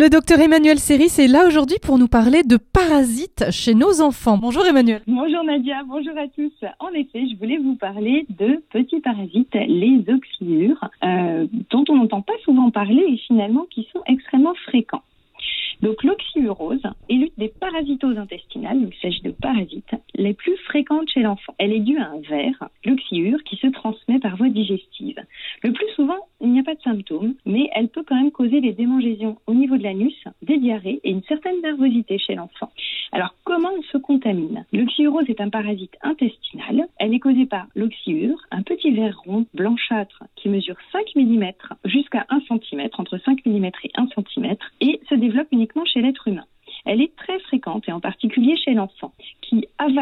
Le docteur Emmanuel Séris est là aujourd'hui pour nous parler de parasites chez nos enfants. Bonjour Emmanuel. Bonjour Nadia, bonjour à tous. En effet, je voulais vous parler de petits parasites, les oxyures, euh, dont on n'entend pas souvent parler et finalement qui sont extrêmement fréquents. Donc l'oxyurose est l'une des parasitoses intestinales, donc il s'agit de parasites, les plus fréquentes chez l'enfant. Elle est due à un ver, l'oxyure, qui se transmet par voie digestive. Le plus souvent, il n'y a pas de symptômes, mais elle peut quand même causer des démangeaisons au niveau de l'anus, des diarrhées et une certaine nervosité chez l'enfant. Alors comment on se contamine? L'oxyurose est un parasite intestinal. Elle est causée par l'oxyure, un petit ver rond blanchâtre qui mesure 5 mm jusqu'à 1 cm, entre 5 mm et 1 cm, et se développe uniquement chez l'être humain. Elle est très fréquente et en particulier chez l'enfant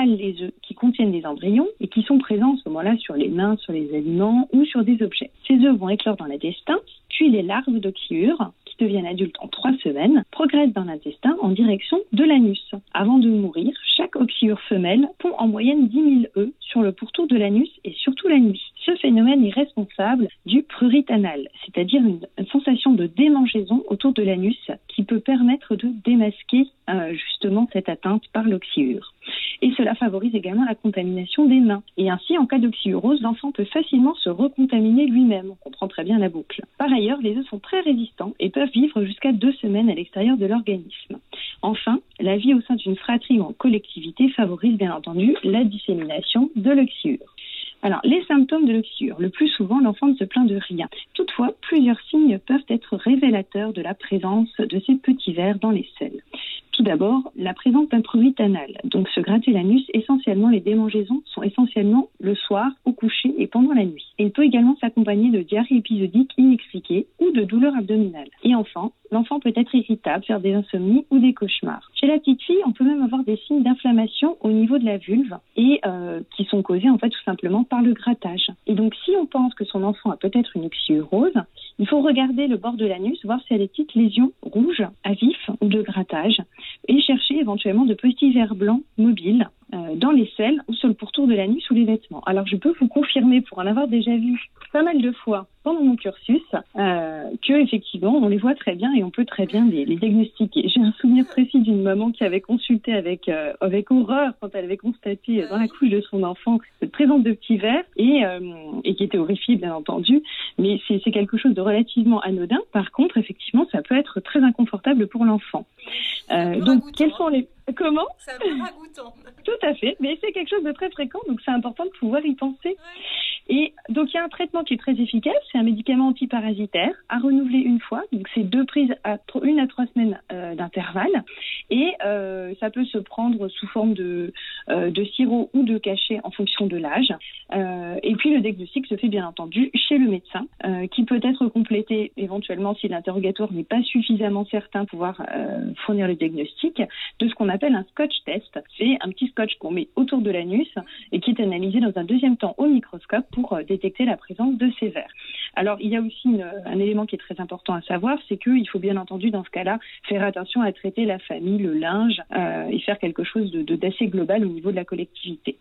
les œufs qui contiennent des embryons et qui sont présents en ce moment-là sur les mains, sur les aliments ou sur des objets. Ces œufs vont éclore dans l'intestin, puis les larves d'oxyure qui deviennent adultes en trois semaines progressent dans l'intestin en direction de l'anus. Avant de mourir, chaque oxyure femelle pond en moyenne 10 000 œufs sur le pourtour de l'anus et surtout la nuit. Ce phénomène est responsable du prurit anal, c'est-à-dire une, sensation de démangeaison autour de l'anus qui peut permettre de démasquer euh, justement cette atteinte par l'oxyure. Et cela favorise également la contamination des mains. Et ainsi, en cas d'oxyurose, l'enfant peut facilement se recontaminer lui-même. On comprend très bien la boucle. Par ailleurs, les œufs sont très résistants et peuvent vivre jusqu'à deux semaines à l'extérieur de l'organisme. Enfin, la vie au sein d'une fratrie ou en collectivité favorise bien entendu la dissémination de l'oxyure. Alors, les symptômes de l'oxyure. Le plus souvent, l'enfant ne se plaint de rien. Toutefois, plusieurs signes peuvent être révélateurs de la présence de ces petits vers dans les selles. Tout d'abord, la présence d'un prurit anal. Donc, se gratter l'anus, essentiellement, les démangeaisons sont essentiellement le soir, au coucher et pendant la nuit. il peut également s'accompagner de diarrhée épisodique inexpliquée ou de douleurs abdominales. Et enfin, l'enfant peut être irritable, faire des insomnies ou des cauchemars. Chez la petite fille, on peut même avoir des signes d'inflammation au niveau de la vulve et euh, qui sont causés en fait tout simplement par le grattage. Et donc, si on pense que son enfant a peut-être une oxyurose, il faut regarder le bord de l'anus, voir s'il y a des petites lésions rouges à vif ou de grattage et de petits vers blancs mobiles euh, dans les selles ou sur le pourtour de l'anus ou les vêtements. Alors je peux vous confirmer, pour en avoir déjà vu pas mal de fois pendant mon cursus, euh, que effectivement on les voit très bien et on peut très bien les, diagnostiquer. J'ai un souvenir précis d'une maman qui avait consulté avec euh, avec horreur quand elle avait constaté dans la couche de son enfant cette présence de petits vers et euh, et qui était horrifiée bien entendu. Mais c'est quelque chose de relativement anodin. Par contre, effectivement, ça peut être très inconfortable pour l'enfant. donc quels sont les Comment C'est un peu ragoûtant. Tout à fait, mais c'est quelque chose de très fréquent, donc c'est important de pouvoir y penser. Et donc il y a un traitement qui est très efficace, c'est un médicament antiparasitaire à renouveler une fois, donc c'est deux prises à une à trois semaines euh, d'intervalle, et euh, ça peut se prendre sous forme de, de sirop ou de cachet en fonction de l'âge. et puis le diagnostic se fait bien entendu chez le médecin, qui peut être complété éventuellement si l'interrogatoire n'est pas suffisamment certain pour pouvoir fournir le diagnostic de ce qu'on appelle un scotch test. C'est un petit scotch qu'on met autour de l'anus et qui est analysé dans un deuxième temps au microscope pour euh, détecter la présence de ces vers. Alors, il y a aussi un élément qui est très important à savoir, c'est qu'il faut bien entendu, dans ce cas-là, faire attention à traiter la famille, le linge, euh, et faire quelque chose d'assez global au niveau de la collectivité.